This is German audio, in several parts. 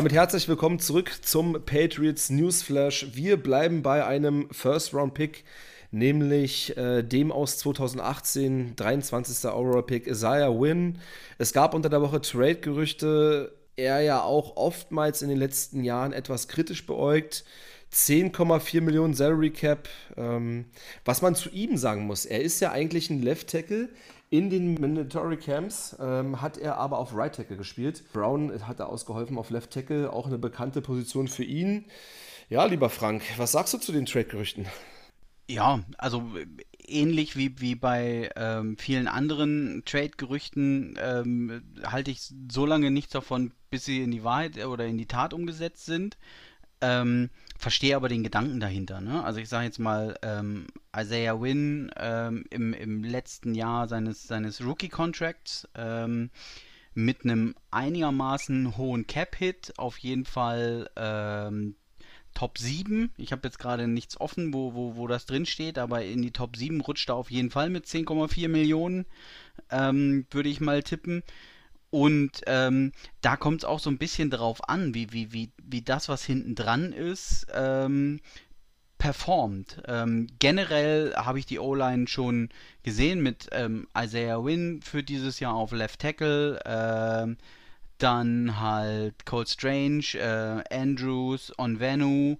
damit herzlich willkommen zurück zum Patriots Newsflash. Wir bleiben bei einem First-Round-Pick, nämlich äh, dem aus 2018, 23. Aurora-Pick Isaiah Wynn. Es gab unter der Woche Trade-Gerüchte, er ja auch oftmals in den letzten Jahren etwas kritisch beäugt. 10,4 Millionen Salary Cap. Ähm, was man zu ihm sagen muss, er ist ja eigentlich ein Left Tackle. In den Mandatory Camps ähm, hat er aber auf Right Tackle gespielt. Brown hat da ausgeholfen auf Left Tackle, auch eine bekannte Position für ihn. Ja, lieber Frank, was sagst du zu den Trade-Gerüchten? Ja, also ähnlich wie, wie bei ähm, vielen anderen Trade-Gerüchten ähm, halte ich so lange nichts davon, bis sie in die Wahrheit oder in die Tat umgesetzt sind. Ähm, verstehe aber den Gedanken dahinter. Ne? Also ich sage jetzt mal, ähm, Isaiah Wynn ähm, im, im letzten Jahr seines, seines Rookie-Contracts ähm, mit einem einigermaßen hohen Cap-Hit, auf jeden Fall ähm, Top 7. Ich habe jetzt gerade nichts offen, wo, wo, wo das drin steht, aber in die Top 7 rutscht er auf jeden Fall mit 10,4 Millionen, ähm, würde ich mal tippen. Und ähm, da kommt es auch so ein bisschen drauf an, wie, wie, wie, wie das, was hinten dran ist, ähm, performt. Ähm, generell habe ich die O-Line schon gesehen mit ähm, Isaiah Wynn für dieses Jahr auf Left Tackle, äh, dann halt Cole Strange, äh, Andrews, Onvenu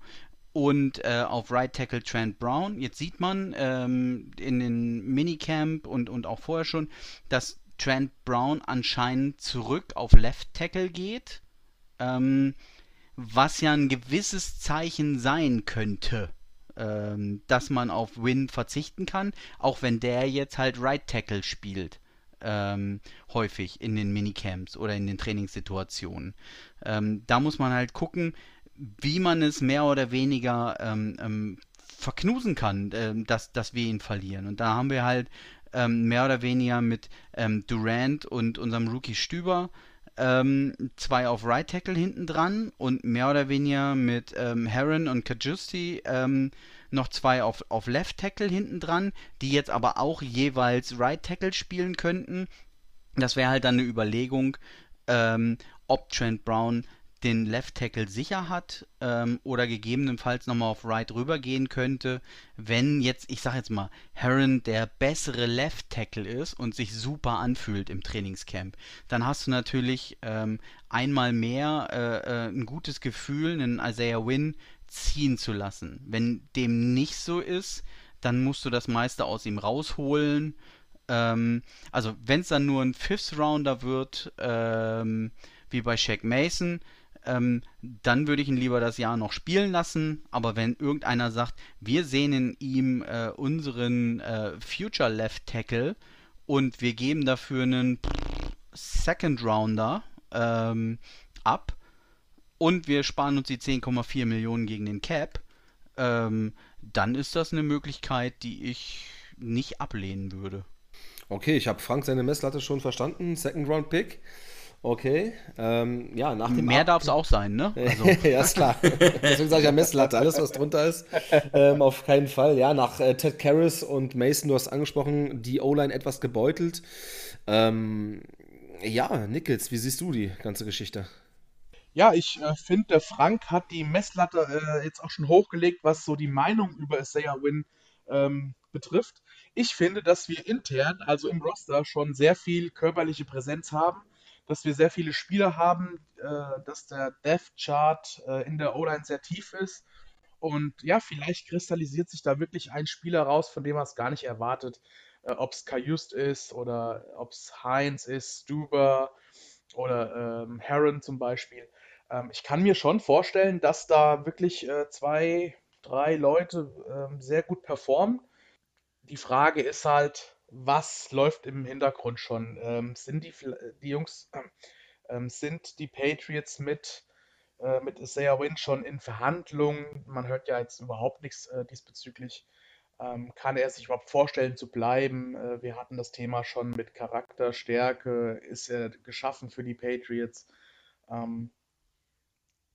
und äh, auf Right Tackle Trent Brown. Jetzt sieht man ähm, in den Minicamp und, und auch vorher schon, dass Trent Brown anscheinend zurück auf Left Tackle geht, ähm, was ja ein gewisses Zeichen sein könnte, ähm, dass man auf Win verzichten kann, auch wenn der jetzt halt Right Tackle spielt. Ähm, häufig in den Minicamps oder in den Trainingssituationen. Ähm, da muss man halt gucken, wie man es mehr oder weniger ähm, ähm, verknusen kann, dass, dass wir ihn verlieren. Und da haben wir halt ähm, mehr oder weniger mit ähm, Durant und unserem Rookie Stüber ähm, zwei auf Right Tackle hinten dran und mehr oder weniger mit ähm, Heron und Kajusti ähm, noch zwei auf, auf Left Tackle hinten dran, die jetzt aber auch jeweils Right Tackle spielen könnten. Das wäre halt dann eine Überlegung, ähm, ob Trent Brown den Left Tackle sicher hat ähm, oder gegebenenfalls nochmal auf Right rübergehen könnte, wenn jetzt, ich sag jetzt mal, Heron der bessere Left Tackle ist und sich super anfühlt im Trainingscamp, dann hast du natürlich ähm, einmal mehr äh, äh, ein gutes Gefühl, einen Isaiah Wynn ziehen zu lassen. Wenn dem nicht so ist, dann musst du das meiste aus ihm rausholen. Ähm, also wenn es dann nur ein Fifth Rounder wird, ähm, wie bei Shaq Mason, ähm, dann würde ich ihn lieber das Jahr noch spielen lassen. Aber wenn irgendeiner sagt, wir sehen in ihm äh, unseren äh, Future Left Tackle und wir geben dafür einen Second Rounder ähm, ab und wir sparen uns die 10,4 Millionen gegen den Cap, ähm, dann ist das eine Möglichkeit, die ich nicht ablehnen würde. Okay, ich habe Frank seine Messlatte schon verstanden. Second Round Pick. Okay, ähm, ja, nach dem Mehr darf es auch sein, ne? Also. ja, ist klar. Deswegen sage ich ja Messlatte, alles was drunter ist, ähm, auf keinen Fall. Ja, nach äh, Ted Karras und Mason, du hast angesprochen, die O-Line etwas gebeutelt. Ähm, ja, Nichols, wie siehst du die ganze Geschichte? Ja, ich äh, finde, der Frank hat die Messlatte äh, jetzt auch schon hochgelegt, was so die Meinung über Isaiah Win ähm, betrifft. Ich finde, dass wir intern, also im Roster, schon sehr viel körperliche Präsenz haben dass wir sehr viele Spieler haben, äh, dass der Death Chart äh, in der O-Line sehr tief ist. Und ja, vielleicht kristallisiert sich da wirklich ein Spieler raus, von dem man es gar nicht erwartet. Äh, ob es Kajust ist oder ob es Heinz ist, Stuber oder ähm, Heron zum Beispiel. Ähm, ich kann mir schon vorstellen, dass da wirklich äh, zwei, drei Leute ähm, sehr gut performen. Die Frage ist halt, was läuft im Hintergrund schon? Ähm, sind die, die Jungs, ähm, sind die Patriots mit, äh, mit Isaiah Wynn schon in Verhandlungen? Man hört ja jetzt überhaupt nichts äh, diesbezüglich. Ähm, kann er sich überhaupt vorstellen zu bleiben? Äh, wir hatten das Thema schon mit Charakterstärke. Ist er geschaffen für die Patriots? Ähm,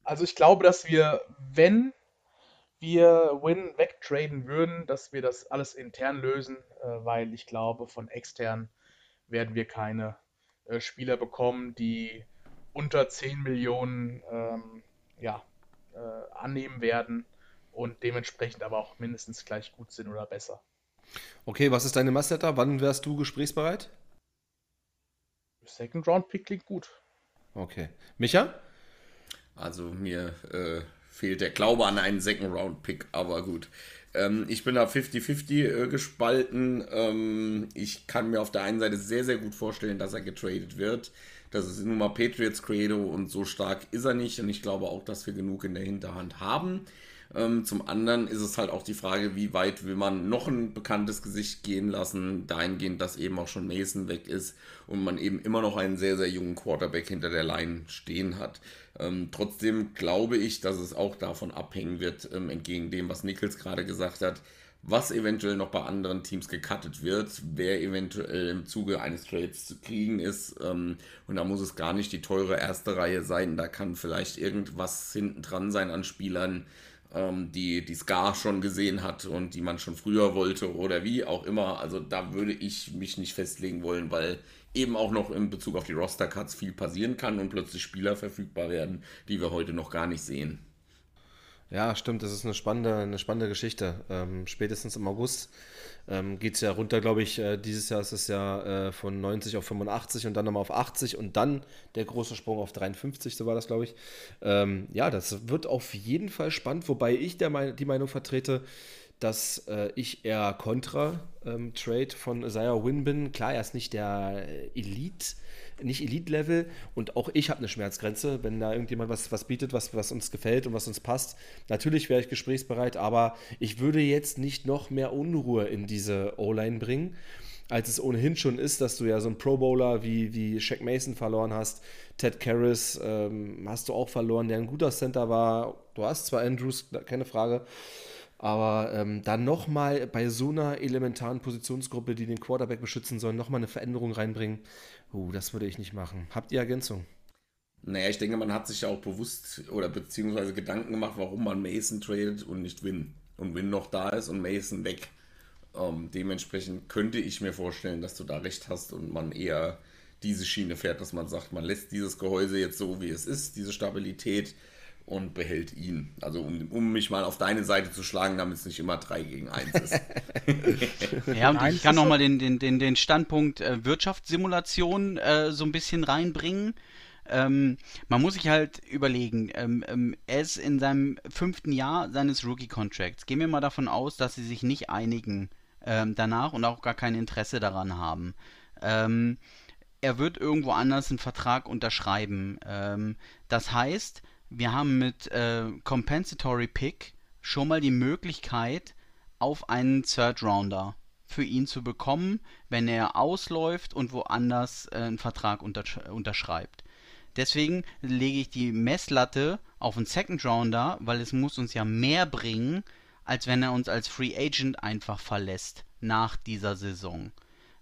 also ich glaube, dass wir, wenn wir Win wegtraden würden, dass wir das alles intern lösen, äh, weil ich glaube, von extern werden wir keine äh, Spieler bekommen, die unter 10 Millionen ähm, ja, äh, annehmen werden und dementsprechend aber auch mindestens gleich gut sind oder besser. Okay, was ist deine Masseter? Wann wärst du gesprächsbereit? Second Round Pick klingt gut. Okay. Micha? Also mir äh, fehlt der Glaube an einen Second Round Pick, aber gut. Ähm, ich bin da 50-50 äh, gespalten. Ähm, ich kann mir auf der einen Seite sehr, sehr gut vorstellen, dass er getradet wird. Das ist nun mal Patriots Credo und so stark ist er nicht. Und ich glaube auch, dass wir genug in der Hinterhand haben. Ähm, zum anderen ist es halt auch die Frage, wie weit will man noch ein bekanntes Gesicht gehen lassen, dahingehend, dass eben auch schon Mason weg ist und man eben immer noch einen sehr, sehr jungen Quarterback hinter der Line stehen hat. Ähm, trotzdem glaube ich, dass es auch davon abhängen wird, ähm, entgegen dem, was Nichols gerade gesagt hat, was eventuell noch bei anderen Teams gecuttet wird, wer eventuell im Zuge eines Trades zu kriegen ist. Ähm, und da muss es gar nicht die teure erste Reihe sein. Da kann vielleicht irgendwas hinten dran sein an Spielern, ähm, die, die Scar schon gesehen hat und die man schon früher wollte oder wie auch immer. Also da würde ich mich nicht festlegen wollen, weil eben auch noch in Bezug auf die Roster-Cuts viel passieren kann und plötzlich Spieler verfügbar werden, die wir heute noch gar nicht sehen. Ja, stimmt, das ist eine spannende, eine spannende Geschichte. Ähm, spätestens im August ähm, geht es ja runter, glaube ich. Äh, dieses Jahr ist es ja äh, von 90 auf 85 und dann nochmal auf 80 und dann der große Sprung auf 53, so war das, glaube ich. Ähm, ja, das wird auf jeden Fall spannend, wobei ich der, die Meinung vertrete, dass äh, ich eher kontra ähm, Trade von Isaiah Win bin. Klar, er ist nicht der Elite nicht Elite-Level und auch ich habe eine Schmerzgrenze, wenn da irgendjemand was, was bietet, was, was uns gefällt und was uns passt. Natürlich wäre ich gesprächsbereit, aber ich würde jetzt nicht noch mehr Unruhe in diese O-Line bringen, als es ohnehin schon ist, dass du ja so einen Pro-Bowler wie, wie Shaq Mason verloren hast. Ted Karras ähm, hast du auch verloren, der ein guter Center war. Du hast zwar Andrews, keine Frage. Aber ähm, dann nochmal bei so einer elementaren Positionsgruppe, die den Quarterback beschützen soll, nochmal eine Veränderung reinbringen, uh, das würde ich nicht machen. Habt ihr Ergänzung? Naja, ich denke, man hat sich ja auch bewusst oder beziehungsweise Gedanken gemacht, warum man Mason tradet und nicht Win. Und Win noch da ist und Mason weg. Ähm, dementsprechend könnte ich mir vorstellen, dass du da recht hast und man eher diese Schiene fährt, dass man sagt, man lässt dieses Gehäuse jetzt so, wie es ist, diese Stabilität und behält ihn. Also um, um mich mal auf deine Seite zu schlagen, damit es nicht immer 3 gegen 1 ist. ja, und ich kann nochmal den, den, den, den Standpunkt äh, Wirtschaftssimulation äh, so ein bisschen reinbringen. Ähm, man muss sich halt überlegen, ähm, ähm, er ist in seinem fünften Jahr seines Rookie-Contracts. Gehen wir mal davon aus, dass sie sich nicht einigen ähm, danach und auch gar kein Interesse daran haben. Ähm, er wird irgendwo anders einen Vertrag unterschreiben. Ähm, das heißt, wir haben mit äh, Compensatory Pick schon mal die Möglichkeit, auf einen Third Rounder für ihn zu bekommen, wenn er ausläuft und woanders äh, einen Vertrag untersch unterschreibt. Deswegen lege ich die Messlatte auf einen Second Rounder, weil es muss uns ja mehr bringen, als wenn er uns als Free Agent einfach verlässt nach dieser Saison.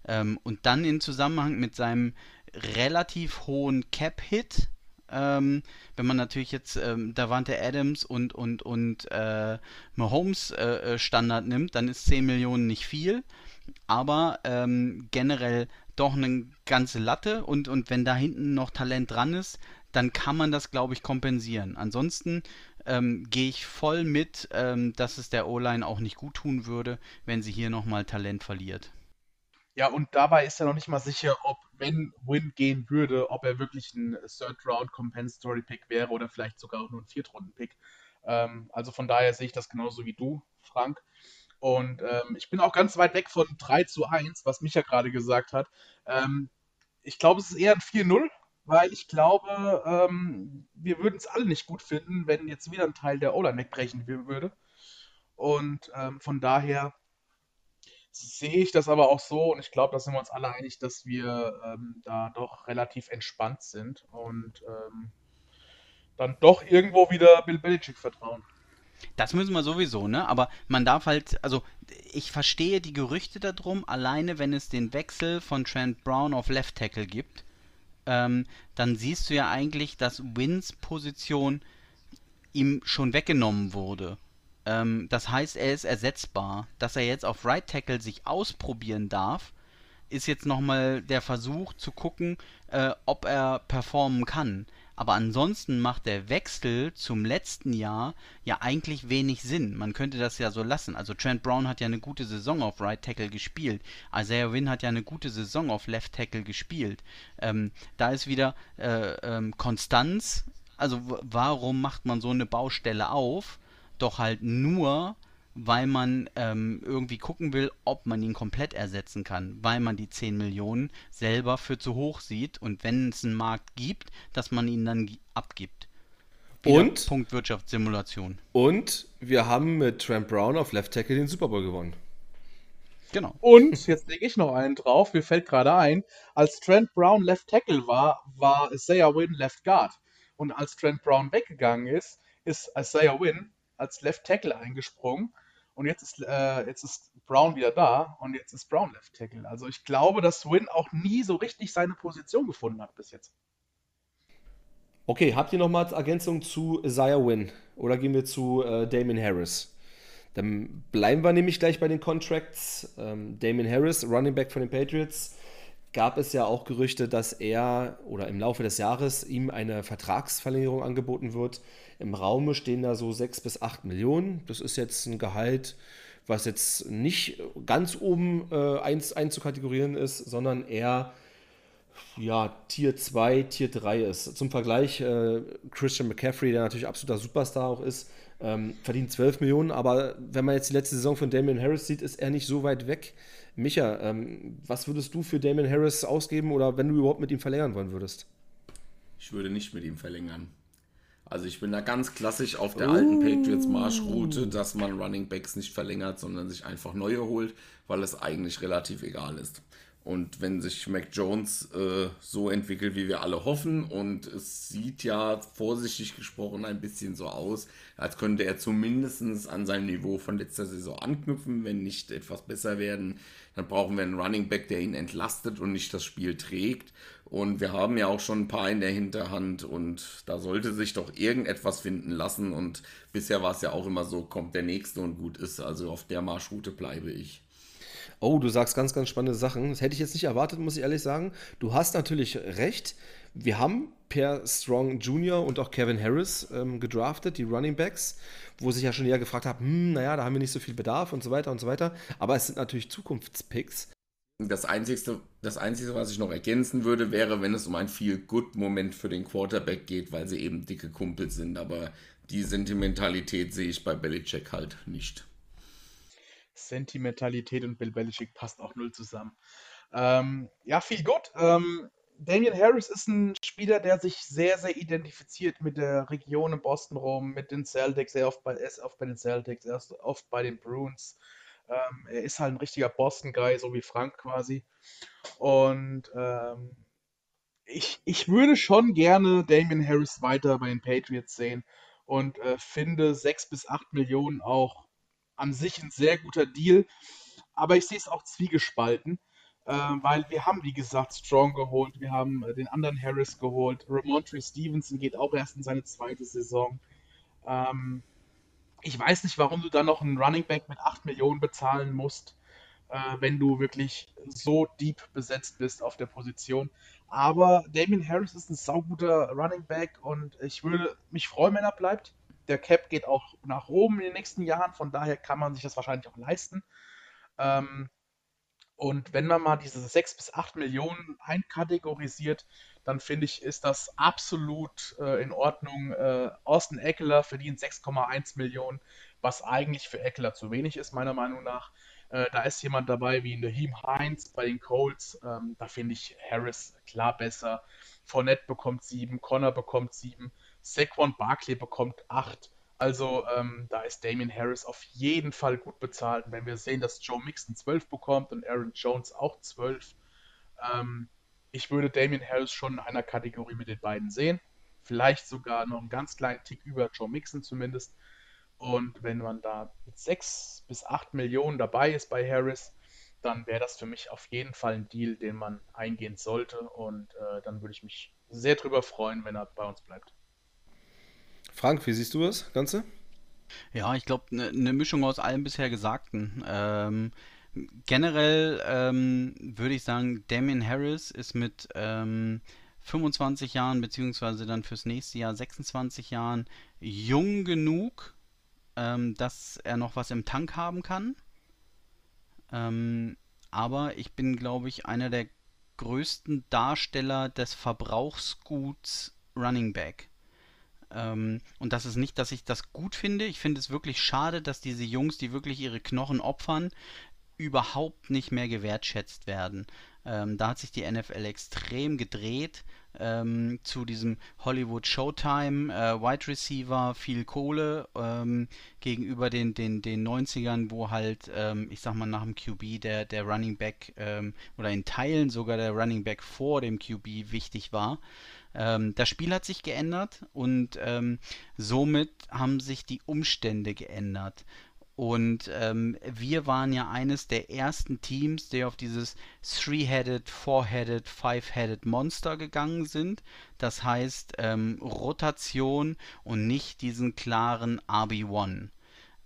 Ähm, und dann in Zusammenhang mit seinem relativ hohen Cap-Hit, ähm, wenn man natürlich jetzt ähm, Davante Adams und, und, und äh, Mahomes äh, äh Standard nimmt, dann ist 10 Millionen nicht viel, aber ähm, generell doch eine ganze Latte und, und wenn da hinten noch Talent dran ist, dann kann man das, glaube ich, kompensieren. Ansonsten ähm, gehe ich voll mit, ähm, dass es der O-Line auch nicht gut tun würde, wenn sie hier nochmal Talent verliert. Ja, und dabei ist er noch nicht mal sicher, ob, wenn Win gehen würde, ob er wirklich ein Third Round Compensatory Pick wäre oder vielleicht sogar auch nur ein Viertrunden Pick. Ähm, also von daher sehe ich das genauso wie du, Frank. Und ähm, ich bin auch ganz weit weg von 3 zu 1, was Micha gerade gesagt hat. Ähm, ich glaube, es ist eher ein 4-0, weil ich glaube, ähm, wir würden es alle nicht gut finden, wenn jetzt wieder ein Teil der O-Line wegbrechen würde. Und ähm, von daher sehe ich das aber auch so und ich glaube, da sind wir uns alle einig, dass wir ähm, da doch relativ entspannt sind und ähm, dann doch irgendwo wieder Bill Belichick vertrauen. Das müssen wir sowieso, ne? Aber man darf halt, also ich verstehe die Gerüchte darum, alleine wenn es den Wechsel von Trent Brown auf Left Tackle gibt, ähm, dann siehst du ja eigentlich, dass Wins Position ihm schon weggenommen wurde. Ähm, das heißt, er ist ersetzbar. Dass er jetzt auf Right Tackle sich ausprobieren darf, ist jetzt nochmal der Versuch zu gucken, äh, ob er performen kann. Aber ansonsten macht der Wechsel zum letzten Jahr ja eigentlich wenig Sinn. Man könnte das ja so lassen. Also Trent Brown hat ja eine gute Saison auf Right Tackle gespielt. Isaiah Wynn hat ja eine gute Saison auf Left Tackle gespielt. Ähm, da ist wieder äh, ähm, Konstanz. Also warum macht man so eine Baustelle auf? Doch halt nur, weil man ähm, irgendwie gucken will, ob man ihn komplett ersetzen kann, weil man die 10 Millionen selber für zu hoch sieht und wenn es einen Markt gibt, dass man ihn dann abgibt. Wieder und Punkt Wirtschaftssimulation. Und wir haben mit Trent Brown auf Left Tackle den Super Bowl gewonnen. Genau. Und jetzt lege ich noch einen drauf, mir fällt gerade ein, als Trent Brown Left Tackle war, war Isaiah Wynn Left Guard. Und als Trent Brown weggegangen ist, ist Isaiah Wynn als Left Tackle eingesprungen und jetzt ist, äh, jetzt ist Brown wieder da und jetzt ist Brown Left Tackle. Also ich glaube, dass Win auch nie so richtig seine Position gefunden hat bis jetzt. Okay, habt ihr nochmal Ergänzung zu Isaiah Win oder gehen wir zu äh, Damon Harris? Dann bleiben wir nämlich gleich bei den Contracts. Ähm, Damon Harris, Running Back von den Patriots, gab es ja auch Gerüchte, dass er oder im Laufe des Jahres ihm eine Vertragsverlängerung angeboten wird im Raume stehen da so 6 bis 8 Millionen. Das ist jetzt ein Gehalt, was jetzt nicht ganz oben äh, einzukategorieren ist, sondern eher ja, Tier 2, Tier 3 ist. Zum Vergleich, äh, Christian McCaffrey, der natürlich absoluter Superstar auch ist, ähm, verdient 12 Millionen, aber wenn man jetzt die letzte Saison von Damian Harris sieht, ist er nicht so weit weg. Micha, ähm, was würdest du für Damian Harris ausgeben oder wenn du überhaupt mit ihm verlängern wollen würdest? Ich würde nicht mit ihm verlängern. Also ich bin da ganz klassisch auf der uh. alten Patriots Marschroute, dass man Running Backs nicht verlängert, sondern sich einfach neue holt, weil es eigentlich relativ egal ist. Und wenn sich Mac Jones äh, so entwickelt, wie wir alle hoffen, und es sieht ja vorsichtig gesprochen ein bisschen so aus, als könnte er zumindest an seinem Niveau von letzter Saison anknüpfen, wenn nicht etwas besser werden, dann brauchen wir einen Running Back, der ihn entlastet und nicht das Spiel trägt. Und wir haben ja auch schon ein paar in der Hinterhand und da sollte sich doch irgendetwas finden lassen. Und bisher war es ja auch immer so, kommt der nächste und gut ist. Also auf der Marschroute bleibe ich. Oh, du sagst ganz, ganz spannende Sachen. Das hätte ich jetzt nicht erwartet, muss ich ehrlich sagen. Du hast natürlich recht. Wir haben Per Strong Jr. und auch Kevin Harris ähm, gedraftet, die Running Backs, wo sich ja schon eher gefragt haben, hm, naja, da haben wir nicht so viel Bedarf und so weiter und so weiter. Aber es sind natürlich Zukunftspicks. Das Einzige, das Einzige, was ich noch ergänzen würde, wäre, wenn es um ein Feel-Good-Moment für den Quarterback geht, weil sie eben dicke Kumpels sind. Aber die Sentimentalität sehe ich bei Belichick halt nicht. Sentimentalität und Bill Belichick passt auch null zusammen. Ähm, ja, viel gut. Ähm, Damian Harris ist ein Spieler, der sich sehr, sehr identifiziert mit der Region in Boston rum, mit den Celtics. Er, oft bei, er ist oft bei den Celtics, er ist oft bei den Bruins. Ähm, er ist halt ein richtiger Boston-Guy, so wie Frank quasi. Und ähm, ich, ich würde schon gerne Damian Harris weiter bei den Patriots sehen und äh, finde 6 bis 8 Millionen auch an sich ein sehr guter Deal. Aber ich sehe es auch zwiegespalten, äh, weil wir haben, wie gesagt, Strong geholt, wir haben äh, den anderen Harris geholt. Ramontre Stevenson geht auch erst in seine zweite Saison. Ähm, ich weiß nicht, warum du dann noch einen Running Back mit 8 Millionen bezahlen musst, äh, wenn du wirklich so deep besetzt bist auf der Position. Aber Damien Harris ist ein sauguter Running Back und ich würde mich freuen, wenn er bleibt. Der Cap geht auch nach oben in den nächsten Jahren, von daher kann man sich das wahrscheinlich auch leisten. Ähm, und wenn man mal diese 6 bis 8 Millionen einkategorisiert, dann finde ich, ist das absolut äh, in Ordnung. Äh, Austin Eckler verdient 6,1 Millionen, was eigentlich für Eckler zu wenig ist, meiner Meinung nach. Äh, da ist jemand dabei wie Naheem Heinz bei den Colts. Ähm, da finde ich Harris klar besser. Fournette bekommt 7, Connor bekommt 7, Saquon Barkley bekommt 8. Also ähm, da ist Damien Harris auf jeden Fall gut bezahlt. wenn wir sehen, dass Joe Mixon 12 bekommt und Aaron Jones auch 12, ähm, ich würde Damien Harris schon in einer Kategorie mit den beiden sehen. Vielleicht sogar noch einen ganz kleinen Tick über Joe Mixon zumindest. Und wenn man da mit 6 bis 8 Millionen dabei ist bei Harris, dann wäre das für mich auf jeden Fall ein Deal, den man eingehen sollte. Und äh, dann würde ich mich sehr drüber freuen, wenn er bei uns bleibt. Frank, wie siehst du das Ganze? Ja, ich glaube, eine ne Mischung aus allem bisher Gesagten. Ähm, generell ähm, würde ich sagen, Damien Harris ist mit ähm, 25 Jahren, beziehungsweise dann fürs nächste Jahr 26 Jahren jung genug, ähm, dass er noch was im Tank haben kann. Ähm, aber ich bin, glaube ich, einer der größten Darsteller des Verbrauchsguts Running Back. Ähm, und das ist nicht, dass ich das gut finde. Ich finde es wirklich schade, dass diese Jungs, die wirklich ihre Knochen opfern, überhaupt nicht mehr gewertschätzt werden. Ähm, da hat sich die NFL extrem gedreht ähm, zu diesem Hollywood Showtime, äh, Wide Receiver, viel Kohle ähm, gegenüber den, den, den 90ern, wo halt, ähm, ich sag mal, nach dem QB der, der Running Back ähm, oder in Teilen sogar der Running Back vor dem QB wichtig war. Ähm, das Spiel hat sich geändert und somit haben sich die Umstände geändert. Und ähm, wir waren ja eines der ersten Teams, die auf dieses Three-Headed, Four-Headed, Five-Headed Monster gegangen sind. Das heißt ähm, Rotation und nicht diesen klaren RB1.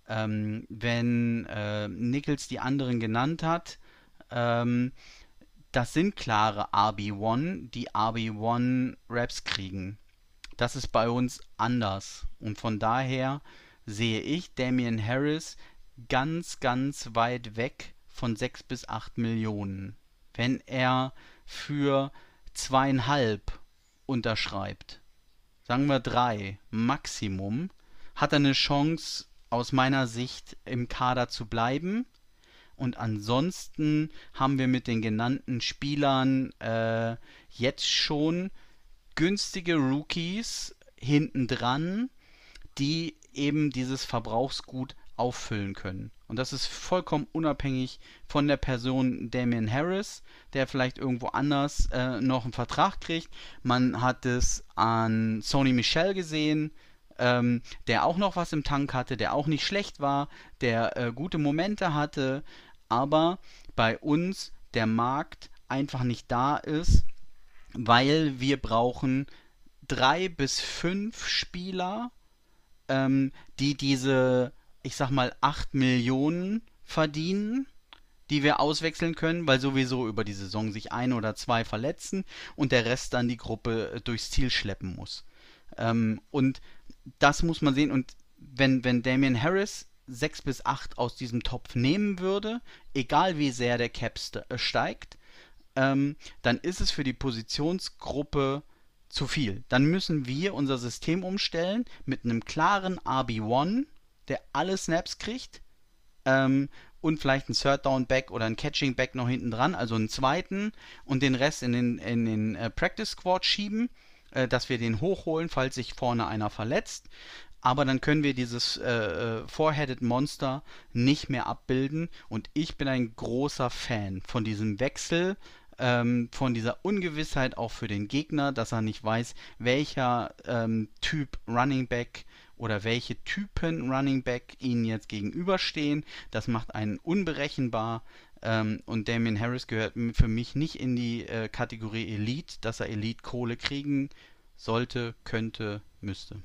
Ähm, wenn äh, Nichols die anderen genannt hat, ähm, das sind klare RB1, die RB1 Raps kriegen. Das ist bei uns anders. Und von daher sehe ich Damian Harris ganz, ganz weit weg von 6 bis 8 Millionen. Wenn er für zweieinhalb unterschreibt, sagen wir drei Maximum, hat er eine Chance aus meiner Sicht im Kader zu bleiben. Und ansonsten haben wir mit den genannten Spielern äh, jetzt schon günstige Rookies hinten dran, die eben dieses Verbrauchsgut auffüllen können. Und das ist vollkommen unabhängig von der Person Damian Harris, der vielleicht irgendwo anders äh, noch einen Vertrag kriegt. Man hat es an Sony Michel gesehen, ähm, der auch noch was im Tank hatte, der auch nicht schlecht war, der äh, gute Momente hatte, aber bei uns der Markt einfach nicht da ist, weil wir brauchen drei bis fünf Spieler, ähm, die diese, ich sag mal, 8 Millionen verdienen, die wir auswechseln können, weil sowieso über die Saison sich ein oder zwei verletzen und der Rest dann die Gruppe äh, durchs Ziel schleppen muss. Ähm, und das muss man sehen. Und wenn, wenn Damian Harris 6 bis 8 aus diesem Topf nehmen würde, egal wie sehr der Cap äh, steigt, ähm, dann ist es für die Positionsgruppe zu viel. Dann müssen wir unser System umstellen mit einem klaren RB1, der alle Snaps kriegt ähm, und vielleicht einen Third Down Back oder einen Catching Back noch hinten dran, also einen zweiten und den Rest in den, in den äh, Practice Squad schieben, äh, dass wir den hochholen, falls sich vorne einer verletzt. Aber dann können wir dieses äh, äh Four-Headed Monster nicht mehr abbilden. Und ich bin ein großer Fan von diesem Wechsel ähm, von dieser Ungewissheit auch für den Gegner, dass er nicht weiß, welcher ähm, Typ Running Back oder welche Typen Running Back ihnen jetzt gegenüberstehen. Das macht einen unberechenbar. Ähm, und Damien Harris gehört für mich nicht in die äh, Kategorie Elite, dass er Elite-Kohle kriegen sollte, könnte, müsste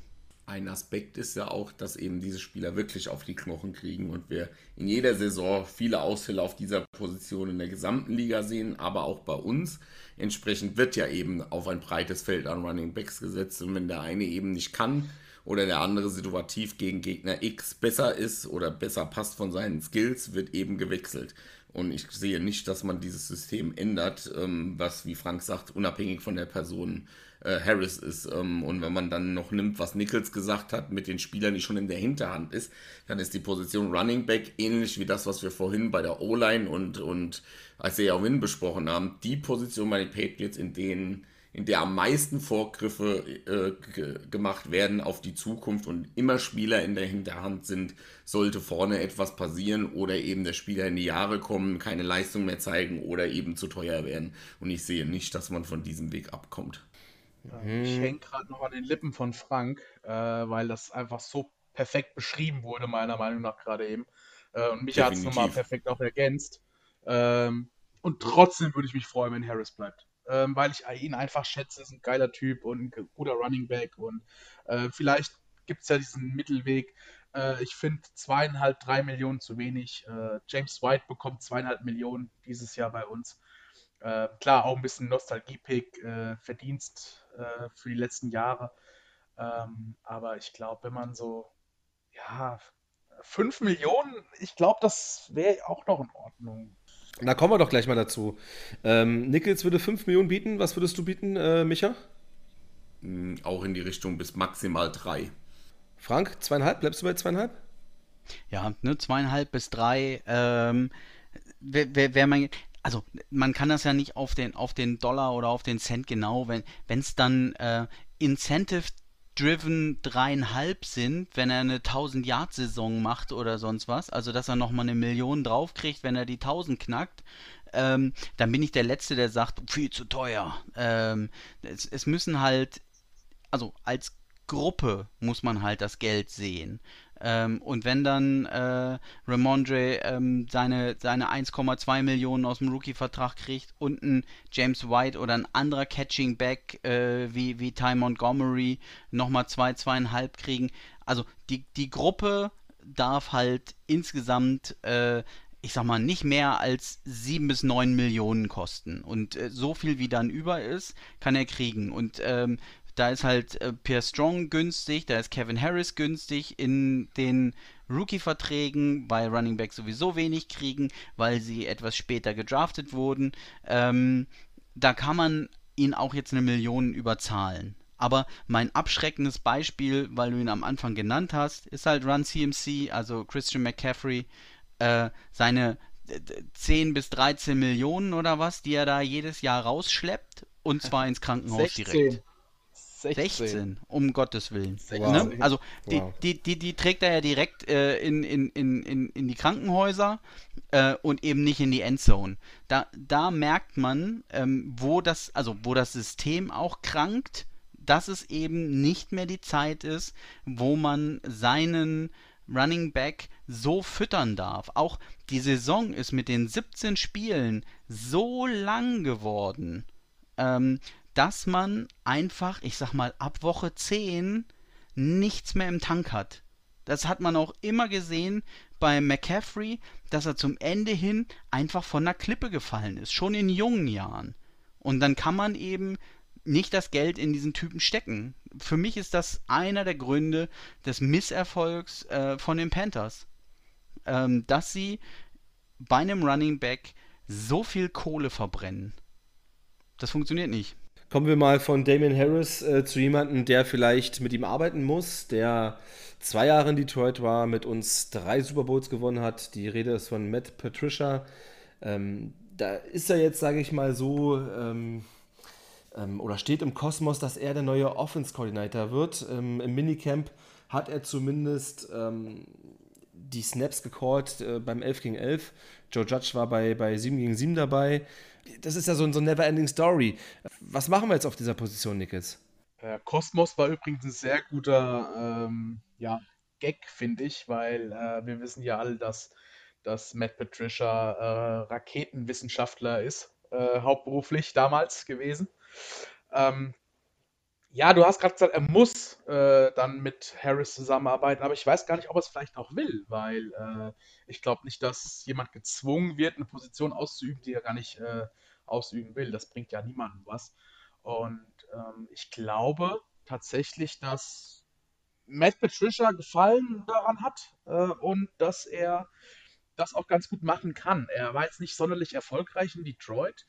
ein Aspekt ist ja auch, dass eben diese Spieler wirklich auf die Knochen kriegen und wir in jeder Saison viele Ausfälle auf dieser Position in der gesamten Liga sehen, aber auch bei uns. Entsprechend wird ja eben auf ein breites Feld an Running Backs gesetzt und wenn der eine eben nicht kann oder der andere situativ gegen Gegner X besser ist oder besser passt von seinen Skills, wird eben gewechselt. Und ich sehe nicht, dass man dieses System ändert, ähm, was, wie Frank sagt, unabhängig von der Person äh, Harris ist. Ähm, und wenn man dann noch nimmt, was Nichols gesagt hat, mit den Spielern, die schon in der Hinterhand ist, dann ist die Position Running Back ähnlich wie das, was wir vorhin bei der O-Line und, und Isaiah Win besprochen haben. Die Position bei den Patriots, in denen in der am meisten Vorgriffe äh, gemacht werden auf die Zukunft und immer Spieler in der Hinterhand sind, sollte vorne etwas passieren oder eben der Spieler in die Jahre kommen, keine Leistung mehr zeigen oder eben zu teuer werden. Und ich sehe nicht, dass man von diesem Weg abkommt. Mhm. Ich hänge gerade noch an den Lippen von Frank, äh, weil das einfach so perfekt beschrieben wurde, meiner Meinung nach gerade eben. Äh, und mich hat es nochmal perfekt auch ergänzt. Ähm, und trotzdem würde ich mich freuen, wenn Harris bleibt. Ähm, weil ich ihn einfach schätze, ist ein geiler Typ und ein guter Running Back. Und äh, vielleicht gibt es ja diesen Mittelweg. Äh, ich finde zweieinhalb, drei Millionen zu wenig. Äh, James White bekommt zweieinhalb Millionen dieses Jahr bei uns. Äh, klar, auch ein bisschen Nostalgie-Pick, äh, Verdienst äh, für die letzten Jahre. Ähm, aber ich glaube, wenn man so, ja, 5 Millionen, ich glaube, das wäre auch noch in Ordnung. Da kommen wir doch gleich mal dazu. Ähm, Nichols würde 5 Millionen bieten. Was würdest du bieten, äh, Micha? Mm, auch in die Richtung bis maximal 3. Frank, zweieinhalb? Bleibst du bei zweieinhalb? Ja, ne, zweieinhalb bis drei. Ähm, wer, wer, wer man, also man kann das ja nicht auf den, auf den Dollar oder auf den Cent genau, wenn es dann äh, Incentive Driven dreieinhalb sind, wenn er eine 1000 Yard Saison macht oder sonst was, also dass er nochmal eine Million draufkriegt, wenn er die 1000 knackt, ähm, dann bin ich der Letzte, der sagt, viel zu teuer. Ähm, es, es müssen halt, also als Gruppe muss man halt das Geld sehen. Ähm, und wenn dann äh, Ramondre ähm, seine, seine 1,2 Millionen aus dem Rookie-Vertrag kriegt und ein James White oder ein anderer Catching Back äh, wie, wie Ty Montgomery nochmal 2, zwei, 2,5 kriegen. Also die, die Gruppe darf halt insgesamt äh, ich sag mal, nicht mehr als 7 bis 9 Millionen kosten. Und äh, so viel wie dann über ist, kann er kriegen. Und ähm, da ist halt äh, Pierre Strong günstig, da ist Kevin Harris günstig in den Rookie-Verträgen, weil Running Back sowieso wenig kriegen, weil sie etwas später gedraftet wurden. Ähm, da kann man ihn auch jetzt eine Million überzahlen. Aber mein abschreckendes Beispiel, weil du ihn am Anfang genannt hast, ist halt Run CMC, also Christian McCaffrey. Äh, seine 10 bis 13 Millionen oder was, die er da jedes Jahr rausschleppt und zwar ins Krankenhaus 16. direkt. 16. 16, um Gottes Willen. Wow. Ne? Also die, wow. die, die, die, trägt er ja direkt äh, in, in, in, in, die Krankenhäuser äh, und eben nicht in die Endzone. Da, da merkt man, ähm, wo das, also wo das System auch krankt, dass es eben nicht mehr die Zeit ist, wo man seinen Running Back so füttern darf. Auch die Saison ist mit den 17 Spielen so lang geworden. Ähm, dass man einfach, ich sag mal, ab Woche 10 nichts mehr im Tank hat. Das hat man auch immer gesehen bei McCaffrey, dass er zum Ende hin einfach von der Klippe gefallen ist, schon in jungen Jahren. Und dann kann man eben nicht das Geld in diesen Typen stecken. Für mich ist das einer der Gründe des Misserfolgs äh, von den Panthers. Ähm, dass sie bei einem Running Back so viel Kohle verbrennen. Das funktioniert nicht. Kommen wir mal von Damien Harris äh, zu jemandem, der vielleicht mit ihm arbeiten muss, der zwei Jahre in Detroit war, mit uns drei Super Bowls gewonnen hat. Die Rede ist von Matt Patricia. Ähm, da ist er jetzt, sage ich mal so, ähm, ähm, oder steht im Kosmos, dass er der neue Offense-Coordinator wird. Ähm, Im Minicamp hat er zumindest ähm, die Snaps gecallt äh, beim 11 gegen 11. Joe Judge war bei, bei 7 gegen 7 dabei das ist ja so, so eine Never-Ending Story. Was machen wir jetzt auf dieser Position, Nickels? Äh, Kosmos war übrigens ein sehr guter ähm, ja, Gag, finde ich, weil äh, wir wissen ja alle, dass, dass Matt Patricia äh, Raketenwissenschaftler ist, äh, hauptberuflich damals gewesen. Ähm, ja, du hast gerade gesagt, er muss äh, dann mit Harris zusammenarbeiten, aber ich weiß gar nicht, ob er es vielleicht auch will, weil äh, ich glaube nicht, dass jemand gezwungen wird, eine Position auszuüben, die er gar nicht äh, ausüben will. Das bringt ja niemandem was. Und ähm, ich glaube tatsächlich, dass Matt Patricia Gefallen daran hat äh, und dass er das auch ganz gut machen kann. Er war jetzt nicht sonderlich erfolgreich in Detroit,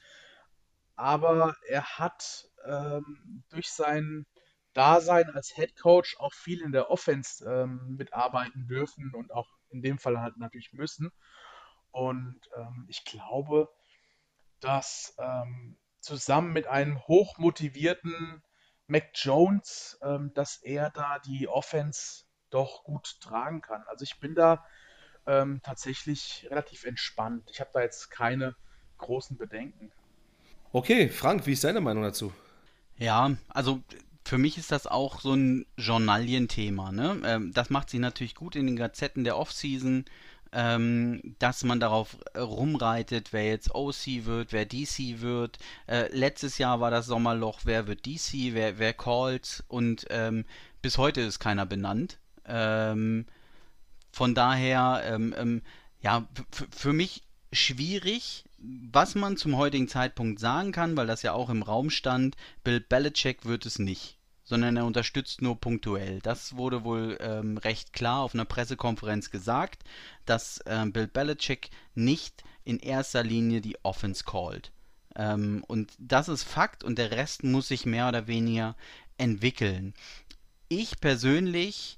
aber er hat ähm, durch sein Dasein als Head Coach auch viel in der Offense ähm, mitarbeiten dürfen und auch in dem Fall halt natürlich müssen. Und ähm, ich glaube, dass ähm, zusammen mit einem hochmotivierten Mac Jones, ähm, dass er da die Offense doch gut tragen kann. Also ich bin da ähm, tatsächlich relativ entspannt. Ich habe da jetzt keine großen Bedenken. Okay, Frank, wie ist deine Meinung dazu? Ja, also für mich ist das auch so ein Journalienthema. Ne? Ähm, das macht sich natürlich gut in den Gazetten der Offseason, ähm, dass man darauf rumreitet, wer jetzt OC wird, wer DC wird. Äh, letztes Jahr war das Sommerloch, wer wird DC, wer, wer calls und ähm, bis heute ist keiner benannt. Ähm, von daher, ähm, ähm, ja, für mich schwierig. Was man zum heutigen Zeitpunkt sagen kann, weil das ja auch im Raum stand, Bill Belichick wird es nicht sondern er unterstützt nur punktuell. Das wurde wohl ähm, recht klar auf einer Pressekonferenz gesagt, dass ähm, Bill Belichick nicht in erster Linie die Offense called. Ähm, und das ist Fakt und der Rest muss sich mehr oder weniger entwickeln. Ich persönlich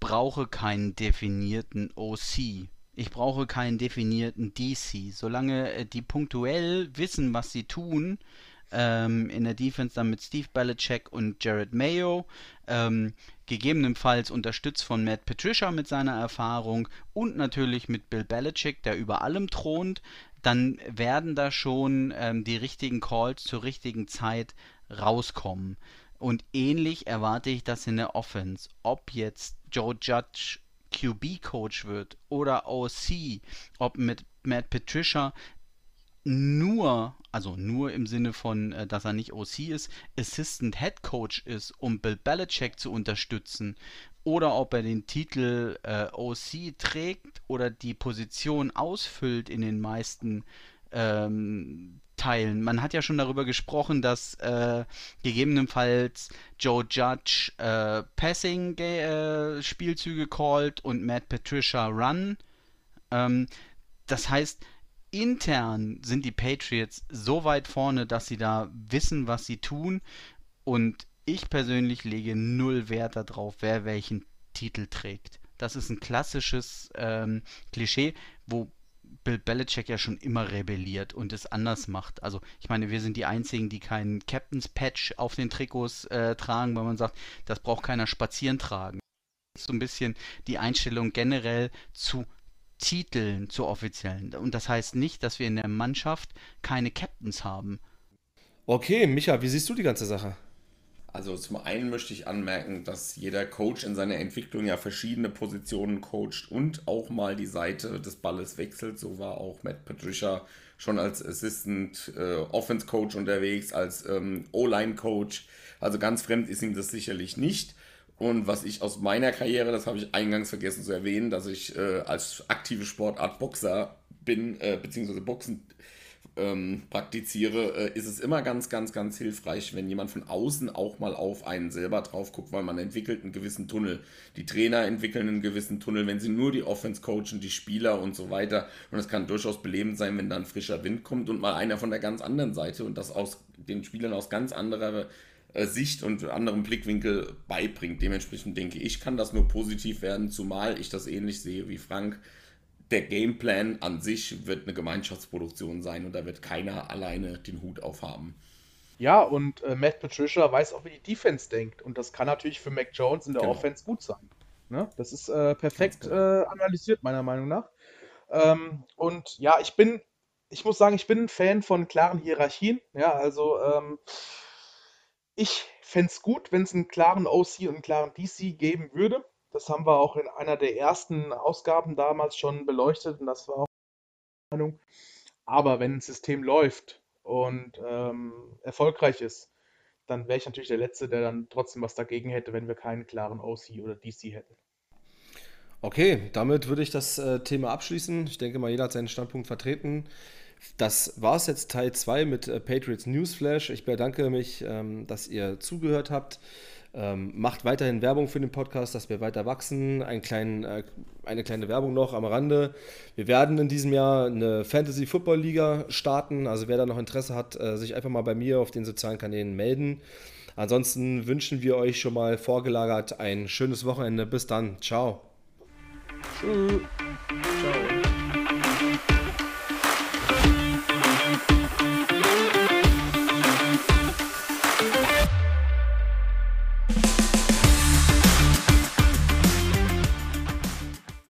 brauche keinen definierten OC. Ich brauche keinen definierten DC. Solange äh, die punktuell wissen, was sie tun, ähm, in der Defense dann mit Steve Belichick und Jared Mayo. Ähm, gegebenenfalls unterstützt von Matt Patricia mit seiner Erfahrung und natürlich mit Bill Belichick, der über allem thront, dann werden da schon ähm, die richtigen Calls zur richtigen Zeit rauskommen. Und ähnlich erwarte ich das in der Offense. Ob jetzt Joe Judge QB-Coach wird oder OC, ob mit Matt Patricia nur, also nur im Sinne von, äh, dass er nicht OC ist, Assistant Head Coach ist, um Bill Belichick zu unterstützen, oder ob er den Titel äh, OC trägt oder die Position ausfüllt in den meisten ähm, Teilen. Man hat ja schon darüber gesprochen, dass äh, gegebenenfalls Joe Judge äh, Passing äh, callt und Matt Patricia Run. Ähm, das heißt, intern sind die Patriots so weit vorne, dass sie da wissen, was sie tun. Und ich persönlich lege null Wert darauf, wer welchen Titel trägt. Das ist ein klassisches ähm, Klischee, wo Bill Belichick ja schon immer rebelliert und es anders macht. Also ich meine, wir sind die Einzigen, die keinen Captain's Patch auf den Trikots äh, tragen, weil man sagt, das braucht keiner spazieren tragen. So ein bisschen die Einstellung generell zu Titeln zu offiziellen. Und das heißt nicht, dass wir in der Mannschaft keine Captains haben. Okay, Micha, wie siehst du die ganze Sache? Also zum einen möchte ich anmerken, dass jeder Coach in seiner Entwicklung ja verschiedene Positionen coacht und auch mal die Seite des Balles wechselt. So war auch Matt Patricia schon als Assistant äh, Offense Coach unterwegs, als ähm, O-Line Coach. Also ganz fremd ist ihm das sicherlich nicht. Und was ich aus meiner Karriere, das habe ich eingangs vergessen zu erwähnen, dass ich äh, als aktive Sportart Boxer bin, äh, beziehungsweise Boxen ähm, praktiziere, äh, ist es immer ganz, ganz, ganz hilfreich, wenn jemand von außen auch mal auf einen selber drauf guckt, weil man entwickelt einen gewissen Tunnel. Die Trainer entwickeln einen gewissen Tunnel, wenn sie nur die Offense coachen, die Spieler und so weiter. Und es kann durchaus belebend sein, wenn dann frischer Wind kommt und mal einer von der ganz anderen Seite und das aus den Spielern aus ganz anderer äh, Sicht und anderem Blickwinkel beibringt. Dementsprechend denke ich, kann das nur positiv werden, zumal ich das ähnlich sehe wie Frank. Der Gameplan an sich wird eine Gemeinschaftsproduktion sein und da wird keiner alleine den Hut aufhaben. Ja, und äh, Matt Patricia weiß auch, wie die Defense denkt. Und das kann natürlich für Mac Jones in der genau. Offense gut sein. Ne? Das ist äh, perfekt genau. äh, analysiert, meiner Meinung nach. Ähm, und ja, ich bin, ich muss sagen, ich bin ein Fan von klaren Hierarchien. Ja, also ähm, ich fände es gut, wenn es einen klaren OC und einen klaren DC geben würde. Das haben wir auch in einer der ersten Ausgaben damals schon beleuchtet und das war auch meine Meinung. Aber wenn ein System läuft und ähm, erfolgreich ist, dann wäre ich natürlich der Letzte, der dann trotzdem was dagegen hätte, wenn wir keinen klaren OC oder DC hätten. Okay, damit würde ich das äh, Thema abschließen. Ich denke mal, jeder hat seinen Standpunkt vertreten. Das war es jetzt Teil 2 mit äh, Patriots Newsflash. Ich bedanke mich, ähm, dass ihr zugehört habt. Ähm, macht weiterhin Werbung für den Podcast, dass wir weiter wachsen. Ein klein, äh, eine kleine Werbung noch am Rande. Wir werden in diesem Jahr eine Fantasy Football Liga starten. Also wer da noch Interesse hat, äh, sich einfach mal bei mir auf den sozialen Kanälen melden. Ansonsten wünschen wir euch schon mal vorgelagert ein schönes Wochenende. Bis dann. Ciao. Tschüss.